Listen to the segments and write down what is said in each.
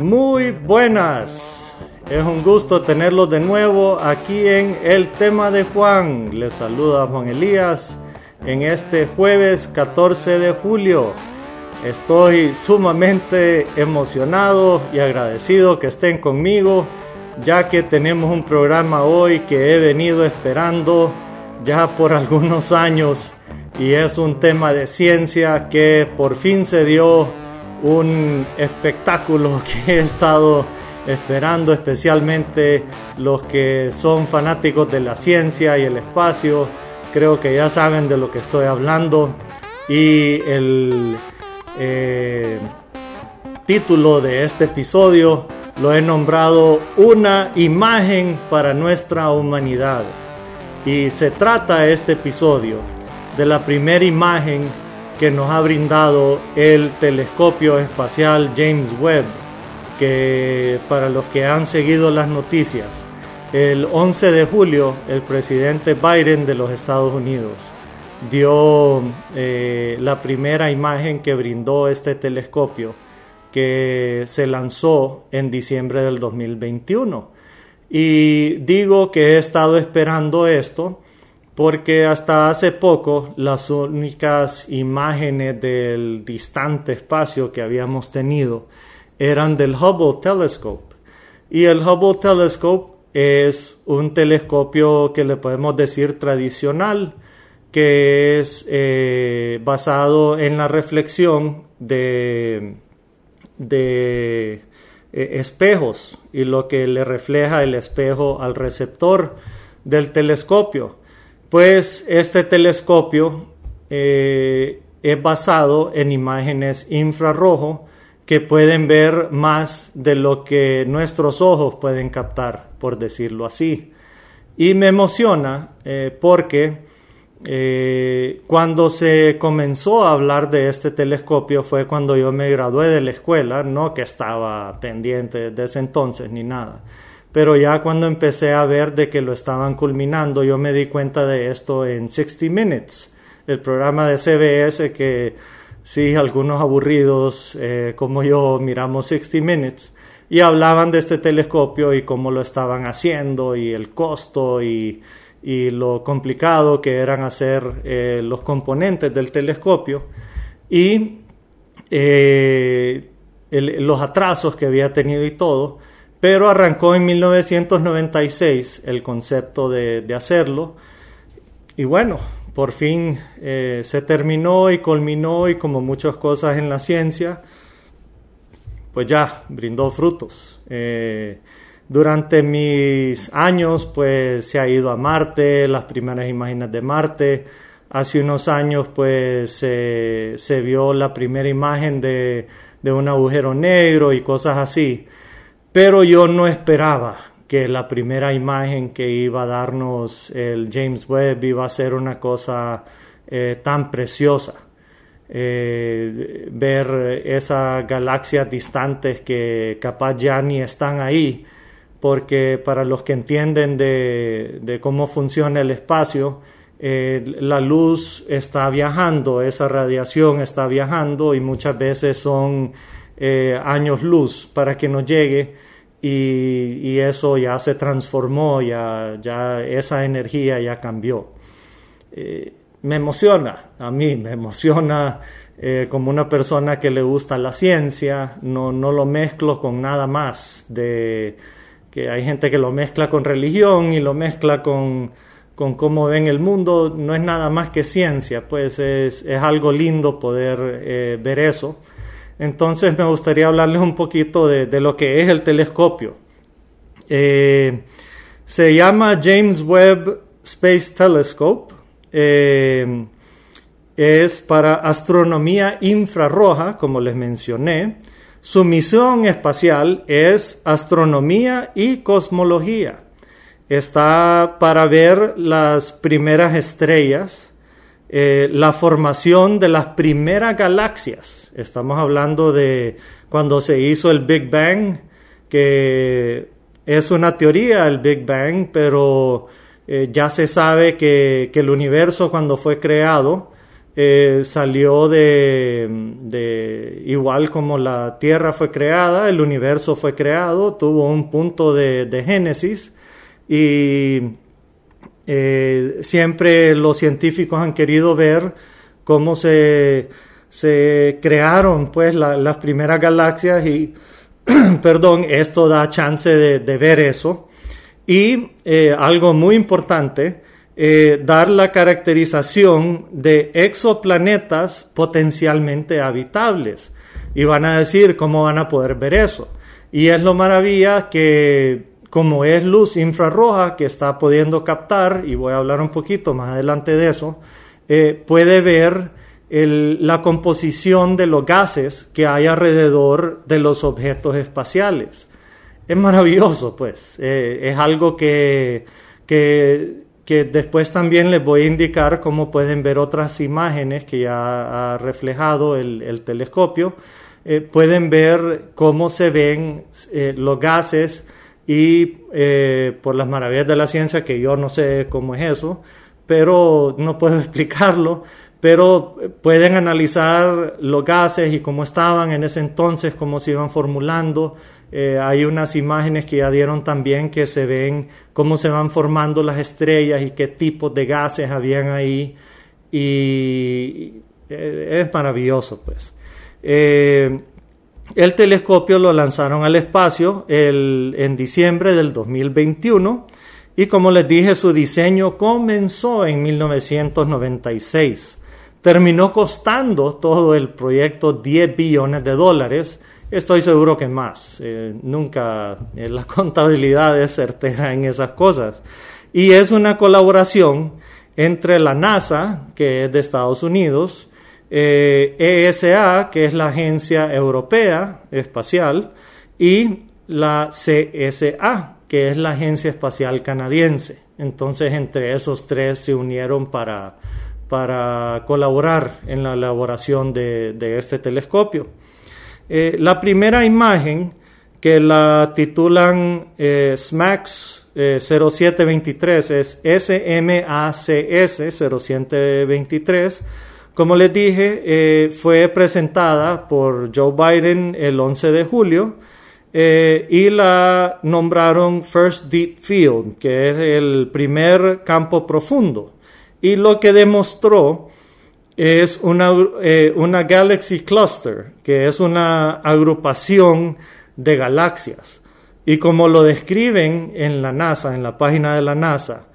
Muy buenas. Es un gusto tenerlos de nuevo aquí en El tema de Juan. Les saluda Juan Elías en este jueves 14 de julio. Estoy sumamente emocionado y agradecido que estén conmigo, ya que tenemos un programa hoy que he venido esperando ya por algunos años y es un tema de ciencia que por fin se dio un espectáculo que he estado esperando especialmente los que son fanáticos de la ciencia y el espacio. Creo que ya saben de lo que estoy hablando y el eh, título de este episodio lo he nombrado Una imagen para nuestra humanidad. Y se trata este episodio de la primera imagen que nos ha brindado el telescopio espacial James Webb, que para los que han seguido las noticias, el 11 de julio el presidente Biden de los Estados Unidos dio eh, la primera imagen que brindó este telescopio que se lanzó en diciembre del 2021. Y digo que he estado esperando esto porque hasta hace poco las únicas imágenes del distante espacio que habíamos tenido eran del Hubble Telescope. Y el Hubble Telescope es un telescopio que le podemos decir tradicional, que es eh, basado en la reflexión de, de eh, espejos y lo que le refleja el espejo al receptor del telescopio. Pues este telescopio eh, es basado en imágenes infrarrojo que pueden ver más de lo que nuestros ojos pueden captar, por decirlo así. Y me emociona eh, porque eh, cuando se comenzó a hablar de este telescopio fue cuando yo me gradué de la escuela, no que estaba pendiente de ese entonces ni nada pero ya cuando empecé a ver de que lo estaban culminando, yo me di cuenta de esto en 60 Minutes, el programa de CBS que sí, algunos aburridos eh, como yo miramos 60 Minutes y hablaban de este telescopio y cómo lo estaban haciendo y el costo y, lo complicado que eran hacer eh, los componentes del telescopio y eh, los atrasos que había tenido y todo. Pero arrancó en 1996 el concepto de, hacerlo. Y bueno, por fin eh, se terminó y culminó y como muchas cosas en la ciencia, pues ya brindó frutos. Eh, durante mis años, pues se ha ido a Marte, las primeras imágenes de Marte. Hace unos años, pues se vio la primera imagen de, de un agujero negro y cosas así. Pero yo no esperaba que la primera imagen que iba a darnos el James Webb iba a ser una cosa eh, tan preciosa. Eh, ver esas galaxias distantes que capaz ya ni están ahí, porque para los que entienden de, cómo funciona el espacio, eh, la luz está viajando, esa radiación está viajando y muchas veces son eh, años luz para que nos llegue y, eso ya se transformó, ya, esa energía ya cambió. Eh, me emociona, a mí me emociona eh, como una persona que le gusta la ciencia, no, no lo mezclo con nada más, de que hay gente que lo mezcla con religión y lo mezcla con, con cómo ven el mundo, no es nada más que ciencia, pues es, es algo lindo poder ver eso. Entonces me gustaría hablarles un poquito de, lo que es el telescopio. Eh, se llama James Webb Space Telescope. Eh, es para astronomía infrarroja, como les mencioné. Su misión espacial es astronomía y cosmología. Está para ver las primeras estrellas, eh, la formación de las primeras galaxias Estamos hablando de cuando se hizo el Big Bang, que es una teoría el Big Bang, pero eh, ya se sabe que, el universo cuando fue creado eh, salió de, igual como la Tierra fue creada, el universo fue creado, tuvo un punto de, génesis y eh, siempre los científicos han querido ver cómo se, se crearon pues las primeras galaxias y perdón, esto da chance de, ver eso. Y eh, algo muy importante, eh, dar la caracterización de exoplanetas potencialmente habitables. Y van a decir cómo van a poder ver eso. Y es lo maravilla que como es luz infrarroja que está pudiendo captar, y voy a hablar un poquito más adelante de eso, eh, puede ver la composición de los gases que hay alrededor de los objetos espaciales. Es maravilloso, pues. Eh, es algo que, que después también les voy a indicar cómo pueden ver otras imágenes que ya ha reflejado el, telescopio. Eh, pueden ver cómo se ven eh, los gases y por las maravillas de la ciencia, que yo no sé cómo es eso, pero no puedo explicarlo, pero pueden analizar los gases y cómo estaban en ese entonces, cómo se iban formulando, eh, hay unas imágenes que ya dieron también que se ven cómo se van formando las estrellas y qué tipos de gases habían ahí. Y eh, es maravilloso, pues. Eh, el telescopio lo lanzaron al espacio en diciembre del 2021 y como les dije, su diseño comenzó en 1996. Terminó costando todo el proyecto 10 billones de dólares Estoy seguro que más. Eh, nunca eh, la contabilidad es certera en esas cosas. Y es una colaboración entre la NASA, que es de Estados Unidos, ESA, eh, que es la Agencia Europea Espacial, y la CSA, que es la Agencia Espacial Canadiense. Entonces, entre esos tres se unieron para, para colaborar en la elaboración de, este telescopio. Eh, la primera imagen que la titulan eh, SMAX 0723 eh, es SMACS 0723. Como les dije, fue presentada por Joe Biden el 11 de julio y la nombraron First Deep Field, que es el primer campo profundo. Y lo que demostró es una, eh, una Galaxy Cluster, que es una agrupación de galaxias. Y como lo describen en la NASA, en la página de la NASA,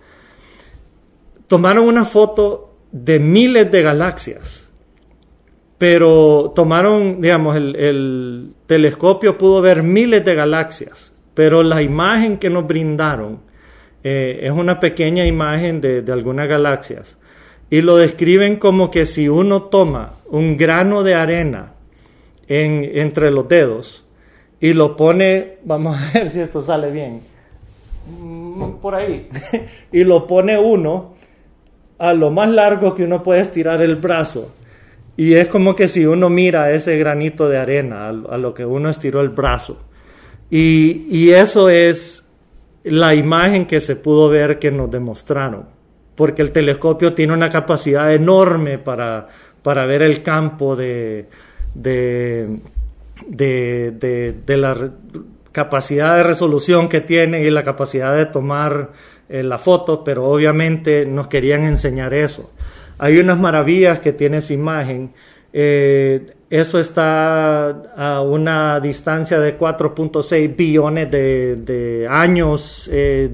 tomaron una foto de miles de galaxias, pero tomaron, digamos, el, telescopio pudo ver miles de galaxias, pero la imagen que nos brindaron eh, es una pequeña imagen de, de algunas galaxias y lo describen como que si uno toma un grano de arena en, entre los dedos y lo pone, vamos a ver si esto sale bien, mm, por ahí, y lo pone uno a lo más largo que uno puede estirar el brazo. Y es como que si uno mira ese granito de arena a, lo que uno estiró el brazo. Y, y eso es la imagen que se pudo ver que nos demostraron porque el telescopio tiene una capacidad enorme para, para ver el campo de, de, de, la capacidad de resolución que tiene y la capacidad de tomar eh, la foto, pero obviamente nos querían enseñar eso. Hay unas maravillas que tiene esa imagen. Eh, eso está a una distancia de 4.6 billones de, años. Eh,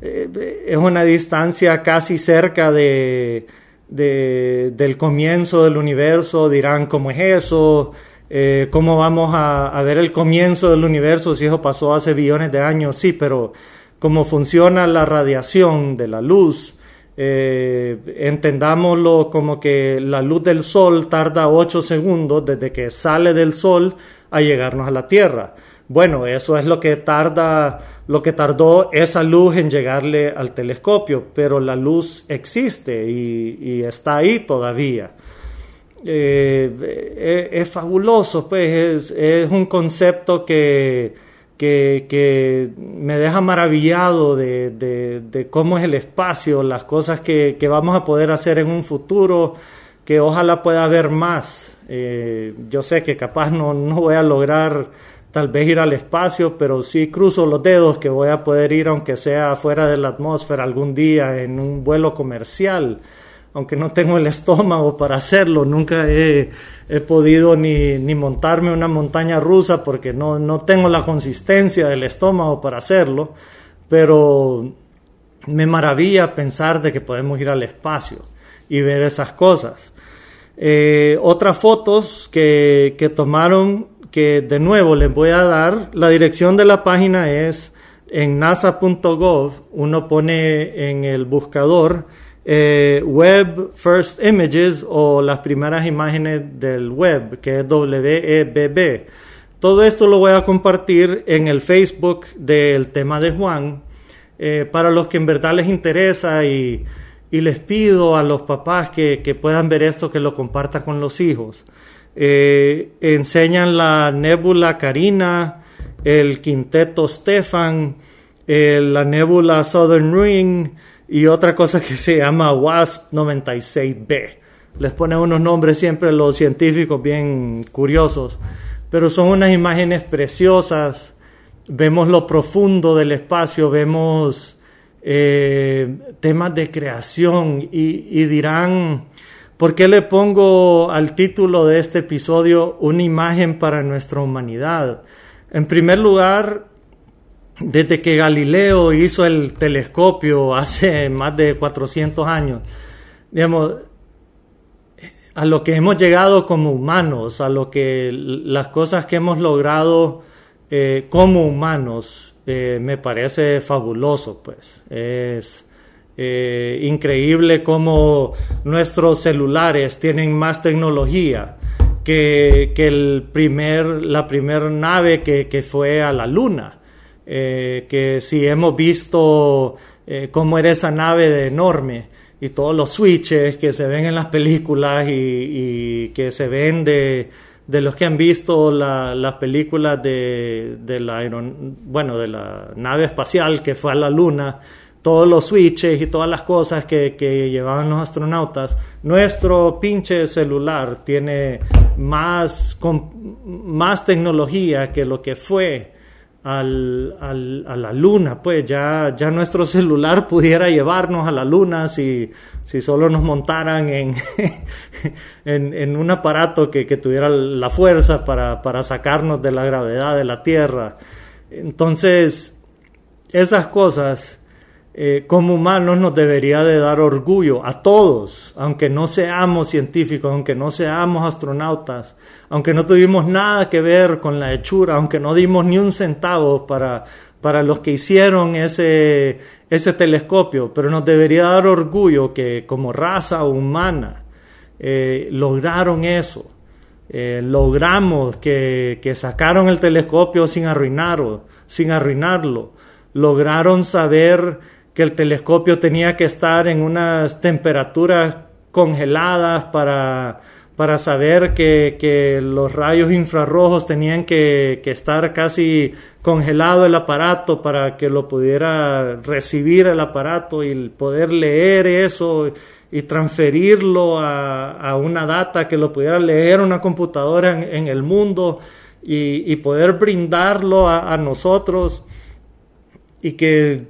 eh, es una distancia casi cerca de, del comienzo del universo, dirán cómo es eso, eh, cómo vamos a, ver el comienzo del universo si eso pasó hace billones de años, sí, pero cómo funciona la radiación de la luz, eh, entendámoslo como que la luz del sol tarda 8 segundos desde que sale del sol a llegarnos a la Tierra. Bueno, eso es lo que tarda, lo que tardó esa luz en llegarle al telescopio, pero la luz existe y, está ahí todavía. Eh, eh, es, fabuloso, pues es, un concepto que, que, me deja maravillado de, cómo es el espacio, las cosas que, vamos a poder hacer en un futuro. que ojalá pueda haber más. Eh, yo sé que capaz no, no voy a lograr tal vez ir al espacio, pero sí cruzo los dedos que voy a poder ir aunque sea fuera de la atmósfera algún día en un vuelo comercial, aunque no tengo el estómago para hacerlo, nunca he, podido ni, ni, montarme una montaña rusa porque no, no tengo la consistencia del estómago para hacerlo, pero me maravilla pensar de que podemos ir al espacio y ver esas cosas. Eh, otras fotos que, que tomaron que de nuevo les voy a dar, la dirección de la página es en nasa.gov, uno pone en el buscador eh, Web First Images o las primeras imágenes del web, que es WEBB. Todo esto lo voy a compartir en el Facebook del tema de Juan, eh, para los que en verdad les interesa y, les pido a los papás que, puedan ver esto, que lo compartan con los hijos. Eh, enseñan la nébula Carina, el quinteto Stefan, la nébula Southern Ring y otra cosa que se llama WASP 96b. Les ponen unos nombres siempre los científicos bien curiosos, pero son unas imágenes preciosas. Vemos lo profundo del espacio, vemos eh, temas de creación y dirán, ¿Por qué le pongo al título de este episodio una imagen para nuestra humanidad? En primer lugar, desde que Galileo hizo el telescopio hace más de 400 años, digamos, a lo que hemos llegado como humanos, a lo que las cosas que hemos logrado eh, como humanos, eh, me parece fabuloso, pues. Es, eh, increíble cómo nuestros celulares tienen más tecnología que, el primer, la primera nave que, fue a la luna. Eh, que si hemos visto eh, cómo era esa nave de enorme y todos los switches que se ven en las películas y, que se ven de, los que han visto las películas de, la, bueno, de la nave espacial que fue a la luna, todos los switches y todas las cosas que, llevaban los astronautas, nuestro pinche celular tiene más, más tecnología que lo que fue al, a la luna, pues ya, ya nuestro celular pudiera llevarnos a la luna si, si solo nos montaran en, en, un aparato que, que tuviera la fuerza para, para sacarnos de la gravedad de la Tierra. Entonces, esas cosas eh, como humanos nos debería de dar orgullo a todos, aunque no seamos científicos, aunque no seamos astronautas, aunque no tuvimos nada que ver con la hechura, aunque no dimos ni un centavo para, para los que hicieron ese, ese telescopio, pero nos debería dar orgullo que como raza humana eh, lograron eso. Eh, logramos que, que sacaron el telescopio sin arruinarlo, sin arruinarlo. Lograron saber que el telescopio tenía que estar en unas temperaturas congeladas para, para saber que, que, los rayos infrarrojos tenían que, que, estar casi congelado el aparato para que lo pudiera recibir el aparato y poder leer eso y transferirlo a, una data que lo pudiera leer una computadora en, el mundo y, poder brindarlo a nosotros y que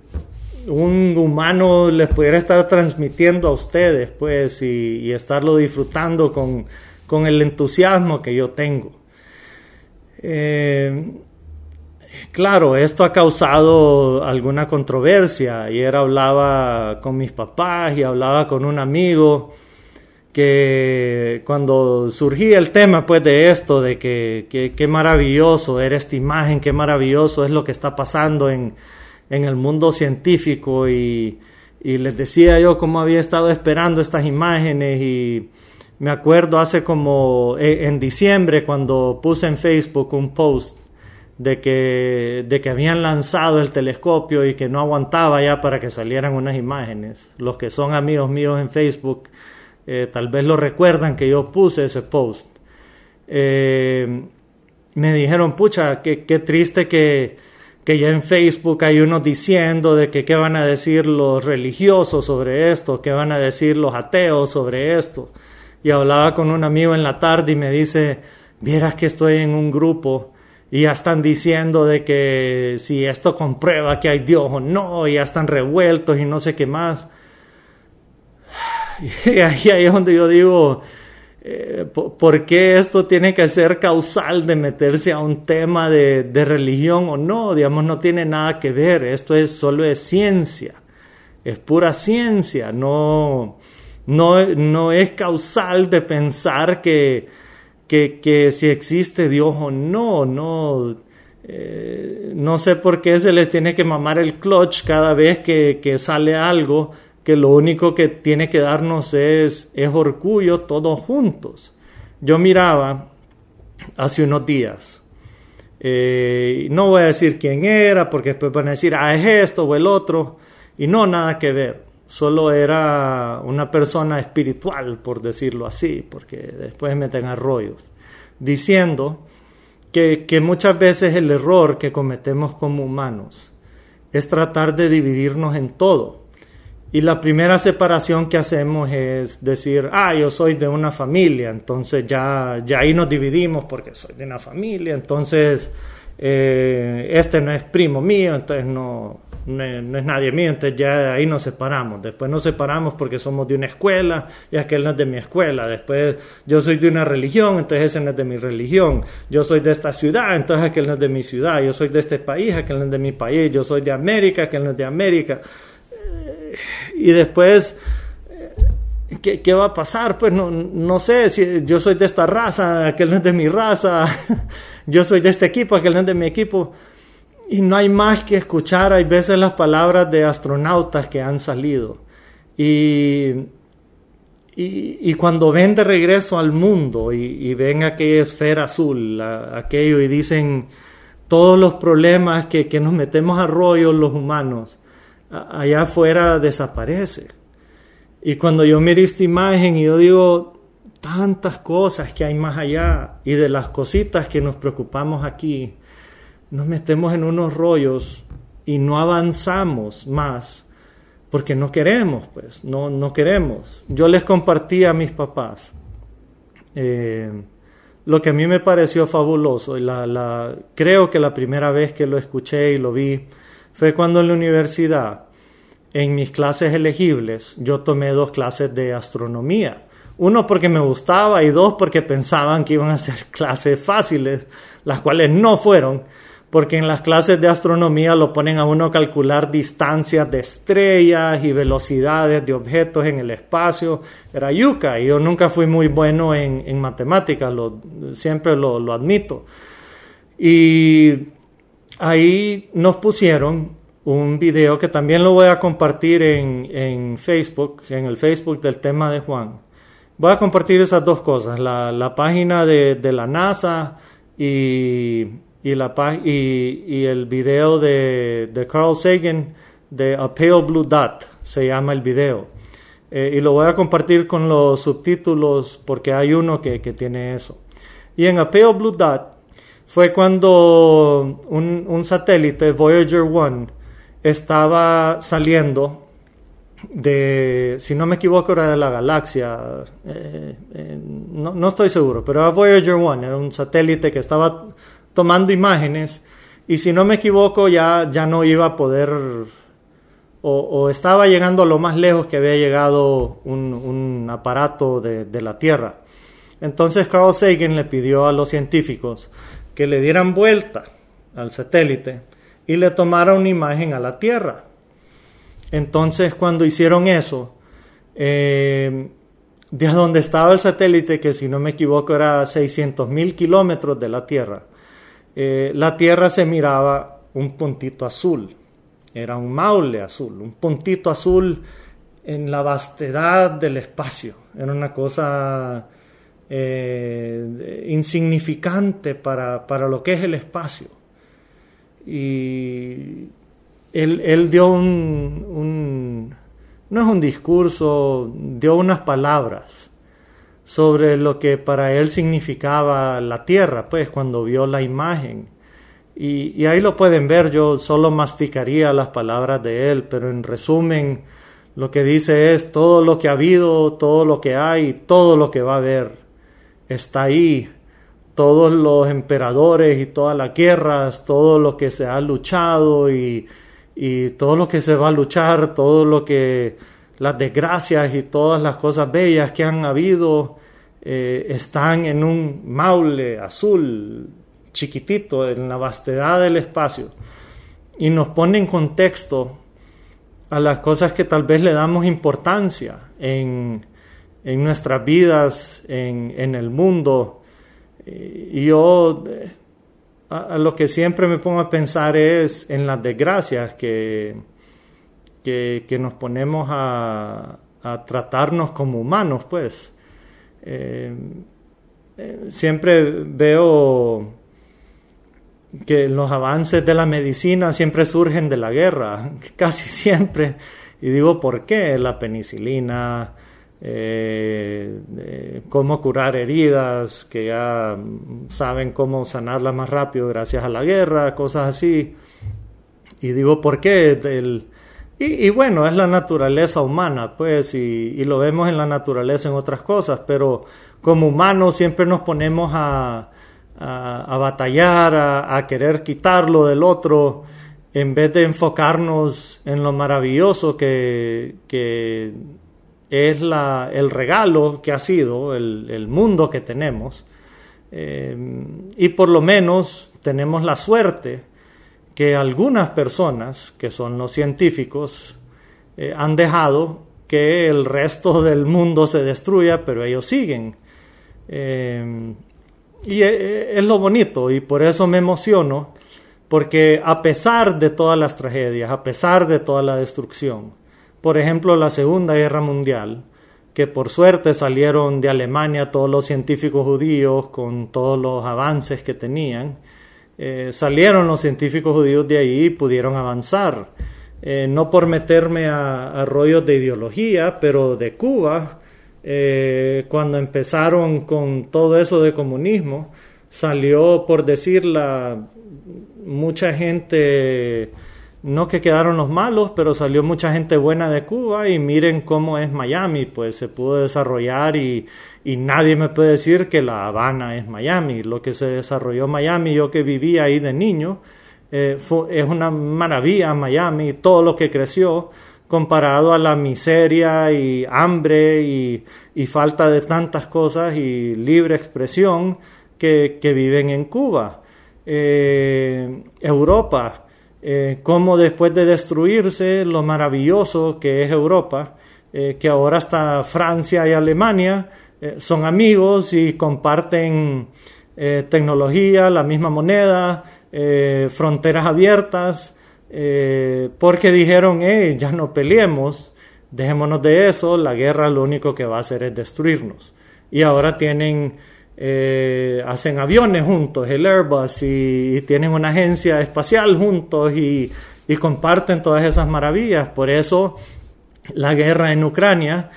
un humano les pudiera estar transmitiendo a ustedes, pues, y, estarlo disfrutando con, el entusiasmo que yo tengo. Eh, claro, esto ha causado alguna controversia. Ayer hablaba con mis papás y hablaba con un amigo que cuando surgía el tema pues de esto, de que qué maravilloso era esta imagen, qué maravilloso es lo que está pasando en, en el mundo científico y, les decía yo cómo había estado esperando estas imágenes y me acuerdo hace como eh, en diciembre cuando puse en Facebook un post de que, de que habían lanzado el telescopio y que no aguantaba ya para que salieran unas imágenes. Los que son amigos míos en Facebook eh, tal vez lo recuerdan que yo puse ese post. Eh, me dijeron, pucha, qué triste que, que ya en Facebook hay unos diciendo de que qué van a decir los religiosos sobre esto, qué van a decir los ateos sobre esto. y hablaba con un amigo en la tarde y me dice, vieras que estoy en un grupo y ya están diciendo de que si esto comprueba que hay Dios o no, y ya están revueltos y no sé qué más. Y ahí, es donde yo digo, eh, ¿por qué esto tiene que ser causal de meterse a un tema de, religión o no? Digamos, no tiene nada que ver, esto es solo es ciencia, es pura ciencia, no, no, no es causal de pensar que, que, si existe Dios o no, no, eh, no sé por qué se les tiene que mamar el clutch cada vez que sale algo que lo único que tiene que darnos es, es orgullo todos juntos. Yo miraba hace unos días, eh, no voy a decir quién era, porque después van a decir, ah, es esto o el otro, y no, nada que ver, solo era una persona espiritual, por decirlo así, porque después meten arroyos, diciendo que, que muchas veces el error que cometemos como humanos es tratar de dividirnos en todo y la primera separación que hacemos es decir, ah, yo soy de una familia, entonces ya, ya ahí nos dividimos porque soy de una familia, entonces eh, este no es primo mío, entonces no, no, es nadie mío, entonces ya ahí nos separamos. Después nos separamos porque somos de una escuela y aquel no es de mi escuela. Después yo soy de una religión, entonces ese no es de mi religión. Yo soy de esta ciudad, entonces aquel no es de mi ciudad. Yo soy de este país, aquel no es de mi país. Yo soy de América, aquel no es de América y después, ¿qué, ¿qué, va a pasar? Pues no, no sé, si yo soy de esta raza, aquel no es de mi raza, yo soy de este equipo, aquel no es de mi equipo. Y no hay más que escuchar, hay veces las palabras de astronautas que han salido. Y, y, cuando ven de regreso al mundo y, ven aquella esfera azul, aquello, y dicen todos los problemas que, que nos metemos a rollo los humanos, allá afuera desaparece. Y cuando yo miro esta imagen y yo digo, tantas cosas que hay más allá y de las cositas que nos preocupamos aquí, nos metemos en unos rollos y no avanzamos más porque no queremos, pues, no, no queremos. Yo les compartí a mis papás eh, lo que a mí me pareció fabuloso y la, la, creo que la primera vez que lo escuché y lo vi fue cuando en la universidad, en mis clases elegibles, yo tomé dos clases de astronomía. Uno porque me gustaba y dos porque pensaban que iban a ser clases fáciles, las cuales no fueron, porque en las clases de astronomía lo ponen a uno calcular distancias de estrellas y velocidades de objetos en el espacio. Era yuca y yo nunca fui muy bueno en, matemáticas, siempre lo, lo admito. Y ahí nos pusieron un video que también lo voy a compartir en, Facebook, en el Facebook del tema de Juan. Voy a compartir esas dos cosas, la, página de, la NASA y, la, y, el video de, Carl Sagan de A Pale Blue Dot, se llama el video. Eh, y lo voy a compartir con los subtítulos porque hay uno que, que tiene eso. Y en A Pale Blue Dot fue cuando un, satélite, Voyager 1, estaba saliendo de, si no me equivoco, era de la galaxia, eh, eh, no, estoy seguro, pero era Voyager 1, era un satélite que estaba tomando imágenes y si no me equivoco ya, ya no iba a poder, o, estaba llegando a lo más lejos que había llegado un, aparato de, de la Tierra. Entonces Carl Sagan le pidió a los científicos que le dieran vuelta al satélite y le tomara una imagen a la Tierra. Entonces, cuando hicieron eso, eh, de donde estaba el satélite, que si no me equivoco era 600 mil kilómetros de la Tierra, eh, la Tierra se miraba un puntito azul, era un maule azul, un puntito azul en la vastedad del espacio, era una cosa eh, insignificante para, para, lo que es el espacio. Y él, él dio un, no es un discurso, dio unas palabras sobre lo que para él significaba la tierra, pues cuando vio la imagen. Y, y, ahí lo pueden ver, yo solo masticaría las palabras de él, pero en resumen lo que dice es todo lo que ha habido, todo lo que hay, todo lo que va a haber está ahí. Todos los emperadores y todas las guerras, todo lo que se ha luchado y, y todo lo que se va a luchar, todo lo que las desgracias y todas las cosas bellas que han habido eh, están en un maule azul chiquitito en la vastedad del espacio y nos pone en contexto a las cosas que tal vez le damos importancia en, en nuestras vidas, en, en el mundo. Y yo a, lo que siempre me pongo a pensar es en las desgracias que, que, nos ponemos a, a, tratarnos como humanos, pues. Eh, eh, siempre veo que los avances de la medicina siempre surgen de la guerra, casi siempre. Y digo, ¿por qué? La penicilina, eh, cómo curar heridas, que ya saben cómo sanarlas más rápido gracias a la guerra, cosas así. Y digo, ¿por qué? y, bueno, es la naturaleza humana, pues, y, lo vemos en la naturaleza en otras cosas, pero como humanos siempre nos ponemos a, a, batallar, a, querer quitarlo del otro, en vez de enfocarnos en lo maravilloso que, que es el regalo que ha sido el, mundo que tenemos. Eh, y por lo menos tenemos la suerte que algunas personas, que son los científicos, eh, han dejado que el resto del mundo se destruya, pero ellos siguen. Eh, y es lo bonito, y por eso me emociono, porque a pesar de todas las tragedias, a pesar de toda la destrucción, por ejemplo, la Segunda Guerra Mundial, que por suerte salieron de Alemania todos los científicos judíos con todos los avances que tenían, eh, salieron los científicos judíos de ahí y pudieron avanzar. Eh, no por meterme a, rollos de ideología, pero de Cuba, eh, cuando empezaron con todo eso de comunismo, salió, por decirla, mucha gente no que quedaron los malos, pero salió mucha gente buena de Cuba y miren cómo es Miami, pues se pudo desarrollar y, nadie me puede decir que La Habana es Miami. Lo que se desarrolló Miami, yo que vivía ahí de niño, eh, es una maravilla Miami, todo lo que creció comparado a la miseria y hambre y, falta de tantas cosas y libre expresión que, viven en Cuba. Eh, Europa, eh, cómo después de destruirse lo maravilloso que es Europa, eh, que ahora hasta Francia y Alemania eh, son amigos y comparten tecnología, la misma moneda, fronteras abiertas, porque dijeron, ya no peleemos, dejémonos de eso, la guerra lo único que va a hacer es destruirnos. Y ahora tienen eh, hacen aviones juntos, el Airbus, y, tienen una agencia espacial juntos y, comparten todas esas maravillas. Por eso la guerra en Ucrania,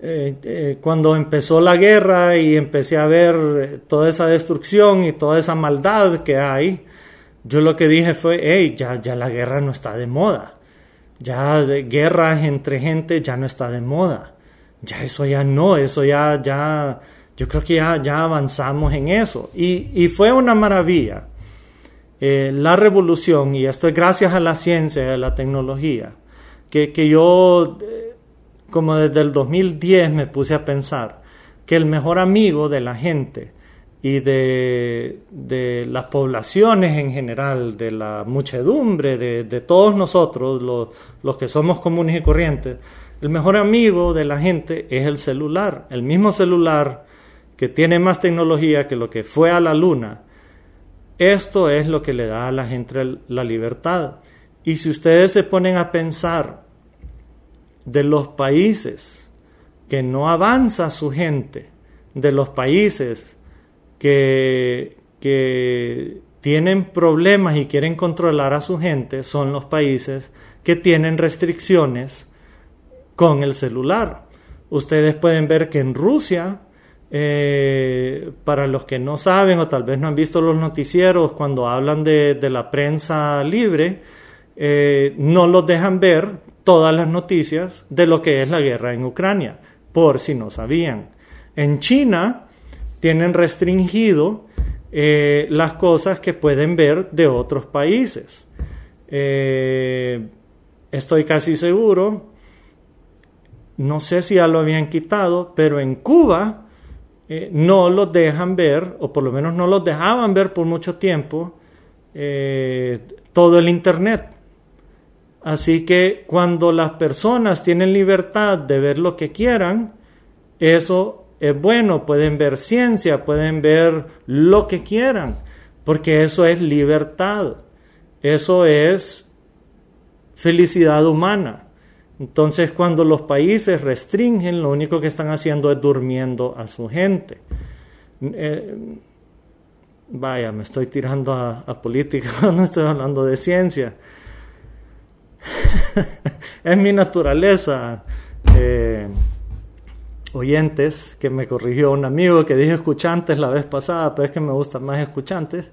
eh, eh, cuando empezó la guerra y empecé a ver toda esa destrucción y toda esa maldad que hay, yo lo que dije fue, hey, ya, ya la guerra no está de moda. Ya de guerras entre gente ya no está de moda. Ya eso ya no, eso ya, ya, yo creo que ya, avanzamos en eso. Y, fue una maravilla. Eh, la revolución, y esto es gracias a la ciencia y a la tecnología, que, yo, eh, como desde el 2010 me puse a pensar que el mejor amigo de la gente y de, las poblaciones en general, de la muchedumbre, de, todos nosotros, los que somos comunes y corrientes, el mejor amigo de la gente es el celular. El mismo celular que tiene más tecnología que lo que fue a la luna, esto es lo que le da a la gente la libertad. Y si ustedes se ponen a pensar de los países que no avanza su gente, de los países que, que tienen problemas y quieren controlar a su gente, son los países que tienen restricciones con el celular. Ustedes pueden ver que en Rusia eh, para los que no saben o tal vez no han visto los noticieros, cuando hablan de, la prensa libre, eh, no los dejan ver todas las noticias de lo que es la guerra en Ucrania, por si no sabían. En China tienen restringido eh, las cosas que pueden ver de otros países. Estoy casi seguro, no sé si ya lo habían quitado, pero en Cuba eh, no los dejan ver, o por lo menos no los dejaban ver por mucho tiempo, todo el Internet. Así que cuando las personas tienen libertad de ver lo que quieran, eso es bueno, pueden ver ciencia, pueden ver lo que quieran, porque eso es libertad, eso es felicidad humana. Entonces cuando los países restringen, lo único que están haciendo es durmiendo a su gente. Eh, vaya, me estoy tirando a, política, no estoy hablando de ciencia. es mi naturaleza. Eh, oyentes, que me corrigió un amigo que dije escuchantes la vez pasada, pero es que me gustan más escuchantes.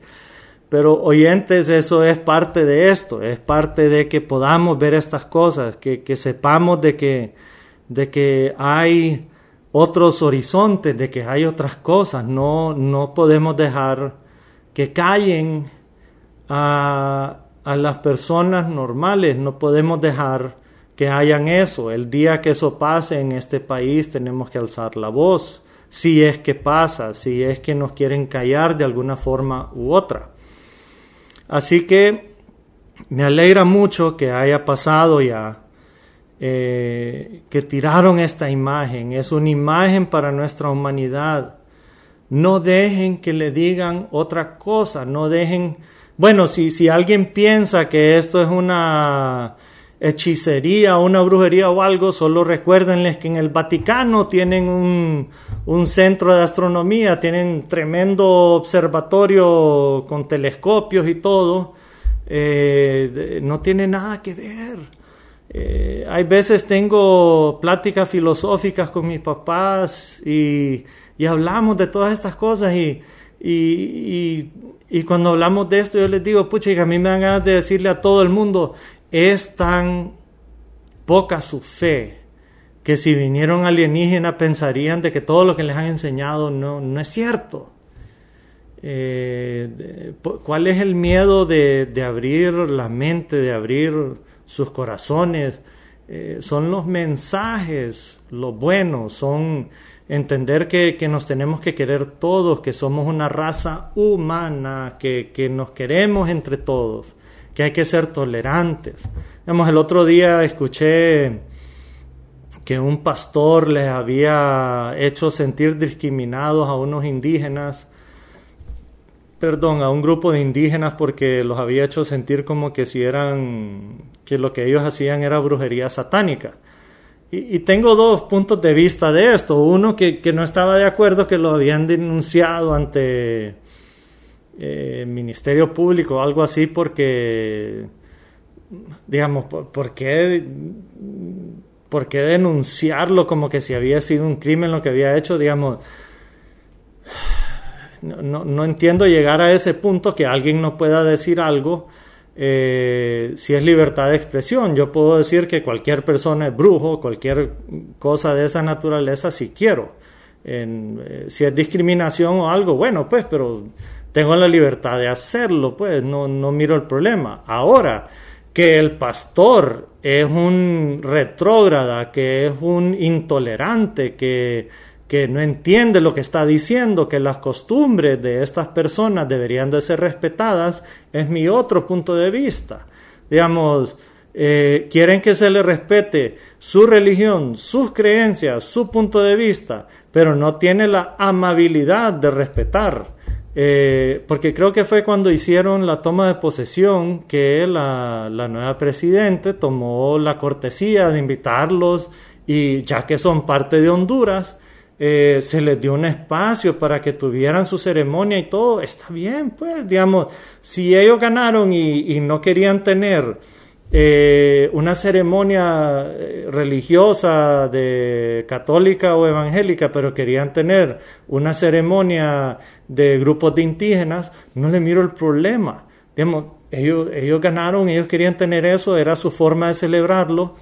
Pero oyentes, eso es parte de esto, es parte de que podamos ver estas cosas, que, sepamos de que, de que hay otros horizontes, de que hay otras cosas. No, no podemos dejar que callen a, a las personas normales, no podemos dejar que hayan eso. El día que eso pase en este país tenemos que alzar la voz, si es que pasa, si es que nos quieren callar de alguna forma u otra. Así que me alegra mucho que haya pasado ya, eh, que tiraron esta imagen, es una imagen para nuestra humanidad. No dejen que le digan otra cosa, no dejen, bueno, si, si alguien piensa que esto es una hechicería, una brujería o algo, solo recuérdenles que en el Vaticano tienen un, un, centro de astronomía, tienen tremendo observatorio con telescopios y todo. Eh, no tiene nada que ver. Eh, hay veces tengo pláticas filosóficas con mis papás y, y hablamos de todas estas cosas y, y, y, cuando hablamos de esto yo les digo, pucha, a mí me dan ganas de decirle a todo el mundo, es tan poca su fe que si vinieron alienígenas pensarían de que todo lo que les han enseñado no, no es cierto. Eh, ¿Cuál es el miedo de, abrir la mente, de abrir sus corazones? Eh, son los mensajes, los buenos, son entender que, nos tenemos que querer todos, que somos una raza humana, que, que nos queremos entre todos que hay que ser tolerantes. el otro día escuché que un pastor les había hecho sentir discriminados a unos indígenas, perdón, a un grupo de indígenas porque los había hecho sentir como que si eran, que lo que ellos hacían era brujería satánica. Y, tengo dos puntos de vista de esto. Uno que, que no estaba de acuerdo, que lo habían denunciado ante eh, ministerio público o algo así porque, digamos, ¿por, qué, ¿por qué denunciarlo como que si había sido un crimen lo que había hecho? Digamos, no, entiendo llegar a ese punto que alguien no pueda decir algo eh, si es libertad de expresión. Yo puedo decir que cualquier persona es brujo, cualquier cosa de esa naturaleza si quiero. Eh, si es discriminación o algo, bueno, pues, pero tengo la libertad de hacerlo, pues no, no miro el problema. Ahora, que el pastor es un retrógrada, que es un intolerante, que, que no entiende lo que está diciendo, que las costumbres de estas personas deberían de ser respetadas, es mi otro punto de vista. Digamos, eh, quieren que se le respete su religión, sus creencias, su punto de vista, pero no tiene la amabilidad de respetar eh, porque creo que fue cuando hicieron la toma de posesión que la, nueva presidente tomó la cortesía de invitarlos y ya que son parte de Honduras, eh, se les dio un espacio para que tuvieran su ceremonia y todo, está bien, pues, digamos, si ellos ganaron y no querían tener eh, una ceremonia eh, religiosa de católica o evangélica, pero querían tener una ceremonia de grupos de indígenas, no le miro el problema. ellos, ellos ganaron, ellos querían tener eso, era su forma de celebrarlo.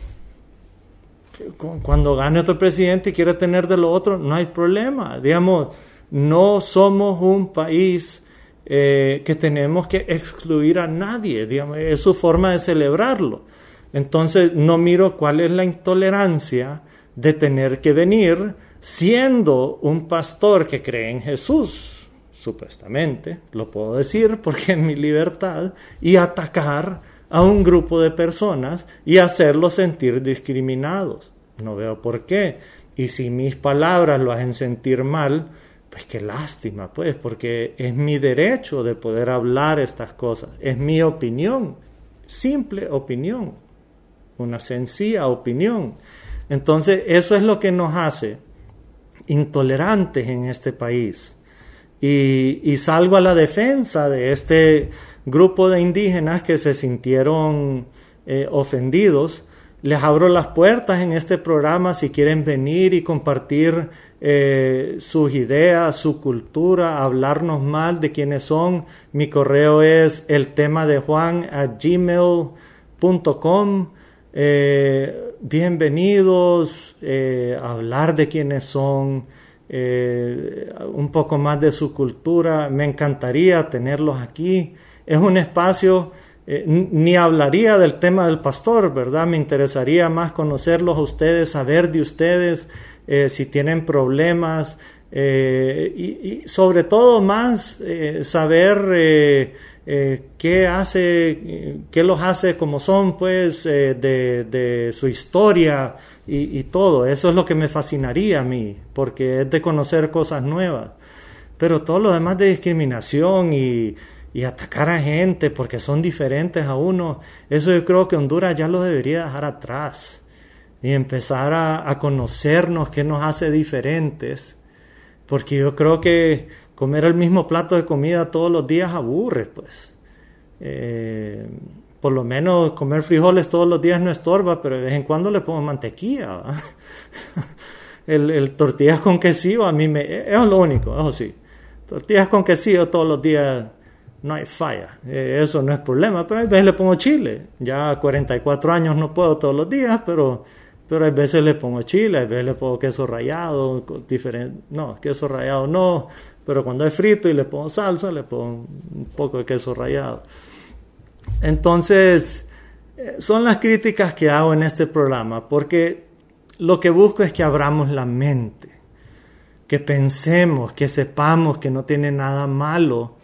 cuando gane otro presidente y quiere tener de lo otro, no hay problema. Digamos, no somos un país eh, que tenemos que excluir a nadie, es su forma de celebrarlo. Entonces no miro cuál es la intolerancia de tener que venir siendo un pastor que cree en Jesús, supuestamente, lo puedo decir porque es mi libertad, y atacar a un grupo de personas y hacerlos sentir discriminados. No veo por qué. Y si mis palabras lo hacen sentir mal, pues qué lástima, pues, porque es mi derecho de poder hablar estas cosas, es mi opinión, simple opinión, una sencilla opinión. Entonces, eso es lo que nos hace intolerantes en este país. Y, salgo a la defensa de este grupo de indígenas que se sintieron eh, ofendidos. Les abro las puertas en este programa si quieren venir y compartir eh, sus ideas, su cultura, hablarnos mal de quiénes son. Mi correo es el tema de Juan gmail.com. Eh, bienvenidos eh, a hablar de quiénes son, eh, un poco más de su cultura. Me encantaría tenerlos aquí. Es un espacio, ni hablaría del tema del pastor, ¿verdad? Me interesaría más conocerlos a ustedes, saber de ustedes, si tienen problemas. y, sobre todo más saber eh, qué hace, qué los hace como son, pues, eh, de, su historia y, todo. Eso es lo que me fascinaría a mí, porque es de conocer cosas nuevas. Pero todo lo demás de discriminación y, atacar a gente porque son diferentes a uno, eso yo creo que Honduras ya lo debería dejar atrás y empezar a, a conocernos qué nos hace diferentes, porque yo creo que comer el mismo plato de comida todos los días aburre, pues. Eh, por lo menos comer frijoles todos los días no estorba, pero de vez en cuando le pongo mantequilla. el, el, tortillas con quesillo a mí me... Es lo único, eso sí. Tortillas con quesillo todos los días no hay falla. Eh, eso no es problema, pero a veces le pongo chile. Ya a 44 años no puedo todos los días, pero, pero a veces le pongo chile, a veces le pongo queso rallado, diferente, no, queso rallado no, pero cuando es frito y le pongo salsa, le pongo un poco de queso rallado. Entonces, eh, son las críticas que hago en este programa, porque lo que busco es que abramos la mente, que pensemos, que sepamos que no tiene nada malo,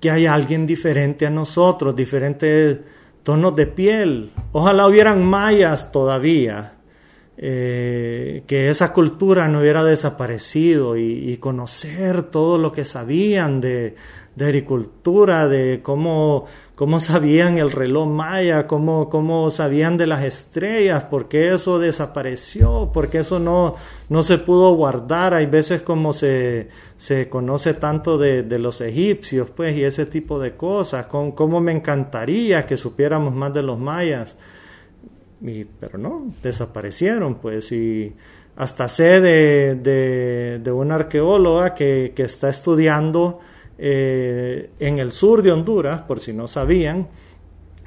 que hay alguien diferente a nosotros, diferentes tonos de piel. Ojalá hubieran mayas todavía eh, que esa cultura no hubiera desaparecido y, conocer todo lo que sabían de, agricultura, de cómo, cómo, sabían el reloj maya, cómo, cómo sabían de las estrellas, por qué eso desapareció, por qué eso no, no se pudo guardar. Hay veces como se, se conoce tanto de, de, los egipcios, pues, y ese tipo de cosas, con, cómo me encantaría que supiéramos más de los mayas pero no, desaparecieron, pues, y hasta sé de, de, una arqueóloga que, que está estudiando eh, en el sur de Honduras, por si no sabían,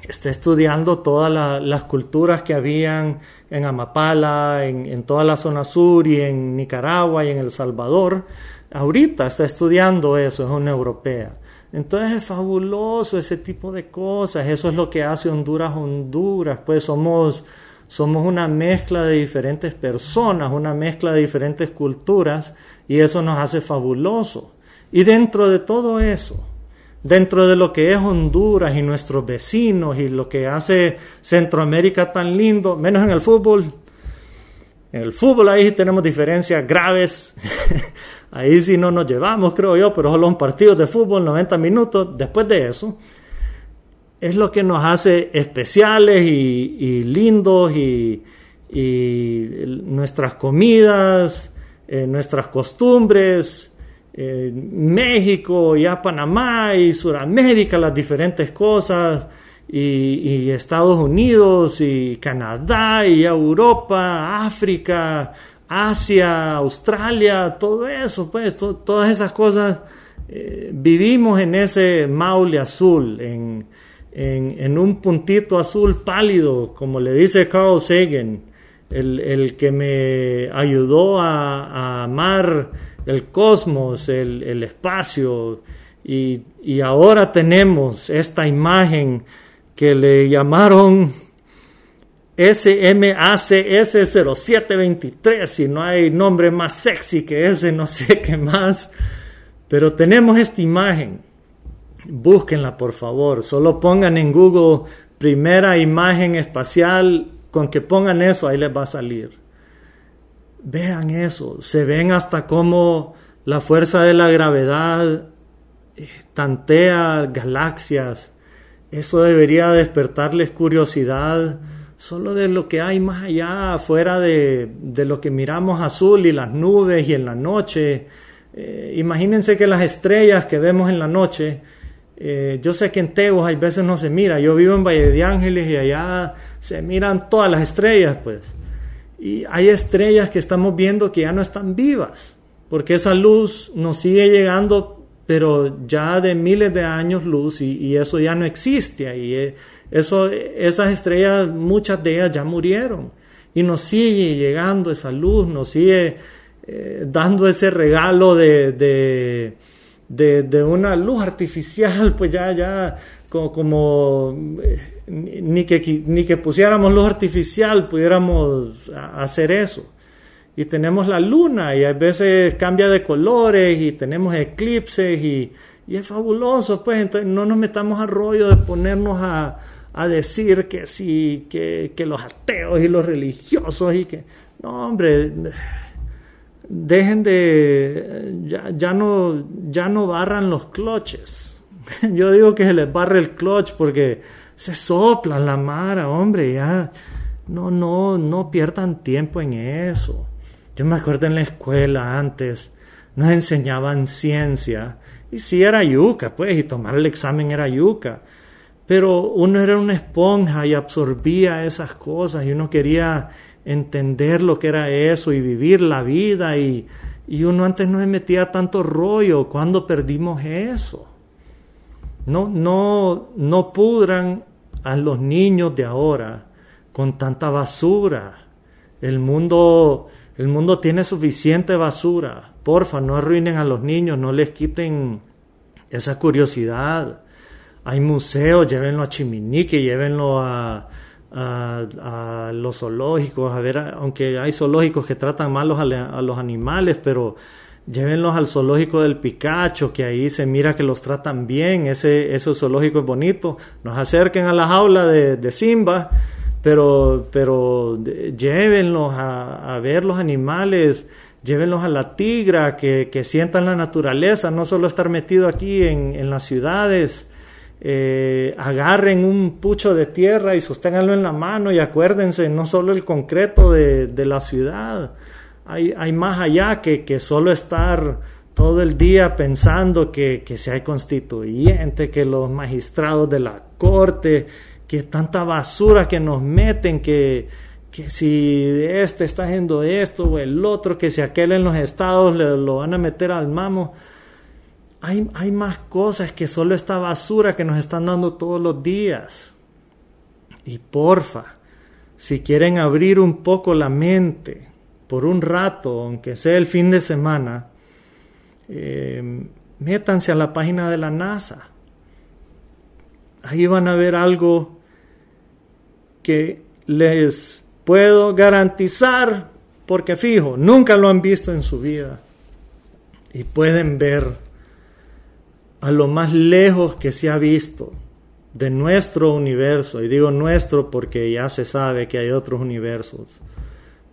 está estudiando todas las culturas que habían en Amapala, en, en, toda la zona sur y en Nicaragua y en El Salvador. Ahorita está estudiando eso, es una europea. Entonces es fabuloso ese tipo de cosas, eso es lo que hace Honduras Honduras, pues somos, somos una mezcla de diferentes personas, una mezcla de diferentes culturas y eso nos hace fabuloso. Y dentro de todo eso, dentro de lo que es Honduras y nuestros vecinos y lo que hace Centroamérica tan lindo, menos en el fútbol, en el fútbol ahí tenemos diferencias graves. Ahí sí no nos llevamos, creo yo, pero solo un partido de fútbol, 90 minutos. Después de eso, es lo que nos hace especiales y, lindos y, nuestras comidas, eh, nuestras costumbres, eh, México, ya Panamá y Sudamérica, las diferentes cosas, y, y, Estados Unidos y Canadá y Europa, África, Asia, Australia, todo eso, pues, todas esas cosas, eh, vivimos en ese maule azul, en, en, un puntito azul pálido, como le dice Carl Sagan, el, que me ayudó a, amar el cosmos, el, espacio, y, y, ahora tenemos esta imagen que le llamaron SMACS 0723, y no hay nombre más sexy que ese, no sé qué más, pero tenemos esta imagen. Búsquenla por favor, solo pongan en Google primera imagen espacial con que pongan eso, ahí les va a salir. Vean eso, se ven hasta cómo la fuerza de la gravedad eh, tantea galaxias. Eso debería despertarles curiosidad solo de lo que hay más allá, fuera de, lo que miramos azul y las nubes y en la noche. Eh, imagínense que las estrellas que vemos en la noche, eh, yo sé que en Tebos hay veces no se mira, yo vivo en Valle de Ángeles y allá se miran todas las estrellas, pues. Y hay estrellas que estamos viendo que ya no están vivas, porque esa luz nos sigue llegando, pero ya de miles de años luz y, eso ya no existe ahí. Eh, eso, esas estrellas, muchas de ellas ya murieron y nos sigue llegando esa luz, nos sigue eh, dando ese regalo de de, una luz artificial, pues ya, ya, como, eh, ni, que, ni que pusiéramos luz artificial pudiéramos hacer eso. Y tenemos la luna y a veces cambia de colores y tenemos eclipses y, es fabuloso, pues entonces no nos metamos al rollo de ponernos a, decir que sí, que, que los ateos y los religiosos y que, no hombre, dejen de, ya, no, ya no barran los cloches. Yo digo que se les barre el clutch porque se soplan la mara, hombre, ya, no, no, no pierdan tiempo en eso. Yo me acuerdo en la escuela antes, nos enseñaban ciencia, y sí era yuca, pues, y tomar el examen era yuca, pero uno era una esponja y absorbía esas cosas y uno quería entender lo que era eso y vivir la vida y, uno antes no se metía tanto rollo. cuando perdimos eso? No, no, no pudran a los niños de ahora con tanta basura. El mundo, el mundo tiene suficiente basura. Porfa, no arruinen a los niños, no les quiten esa curiosidad. Hay museos, llévenlo a Chiminique, llévenlo a, los zoológicos, a ver, aunque hay zoológicos que tratan mal a, los animales, pero llévenlos al zoológico del Picacho, que ahí se mira que los tratan bien, ese, ese zoológico es bonito, nos acerquen a la jaula de, Simba, pero, pero llévenlos a, ver los animales, llévenlos a la tigra, que, que, sientan la naturaleza, no solo estar metido aquí en, en las ciudades, eh, agarren un pucho de tierra y sosténganlo en la mano y acuérdense, no solo el concreto de, la ciudad, hay, hay, más allá que, que solo estar todo el día pensando que, que si hay constituyente, que los magistrados de la corte, que tanta basura que nos meten, que, que si este está haciendo esto o el otro, que si aquel en los estados lo van a meter al mamo hay, más cosas que solo esta basura que nos están dando todos los días. Y porfa, si quieren abrir un poco la mente por un rato, aunque sea el fin de semana, eh, métanse a la página de la NASA. Ahí van a ver algo les puedo garantizar, porque fijo, nunca lo han visto en su vida. Y pueden ver a lo más lejos que se ha visto de nuestro universo, y digo nuestro porque ya se sabe que hay otros universos,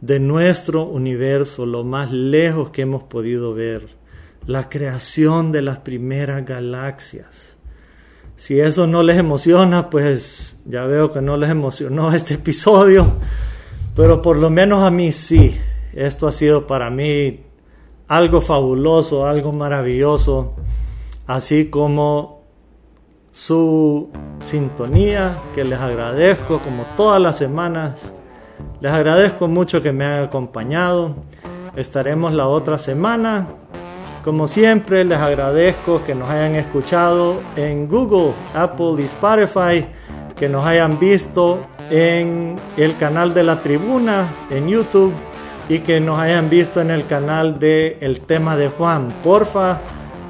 de nuestro universo, lo más lejos que hemos podido ver, la creación de las primeras galaxias. Si eso no les emociona, pues ya veo que no les emocionó este episodio, pero por lo menos a mí sí. Esto ha sido para mí algo fabuloso, algo maravilloso así como su sintonía, que les agradezco como todas las semanas. Les agradezco mucho que me hayan acompañado. Estaremos la otra semana. Como siempre, les agradezco que nos hayan escuchado en Google, Apple y Spotify, que nos hayan visto en el canal de la tribuna en YouTube y que nos hayan visto en el canal de El tema de Juan. Porfa,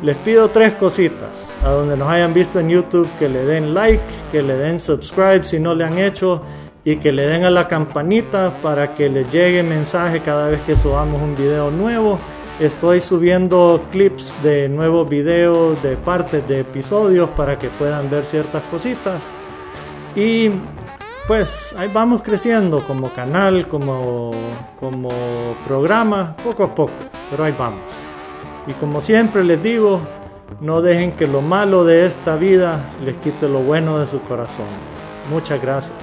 les pido tres cositas. A donde nos hayan visto en YouTube, que le den like, que le den subscribe si no le han hecho y que le den a la campanita para que les llegue mensaje cada vez que subamos un video nuevo. Estoy subiendo clips de nuevos videos, de partes de episodios para que puedan ver ciertas cositas. Y pues ahí vamos creciendo como canal, como, como programa, poco a poco, pero ahí vamos. Y como siempre les digo, no dejen que lo malo de esta vida les quite lo bueno de su corazón. Muchas gracias.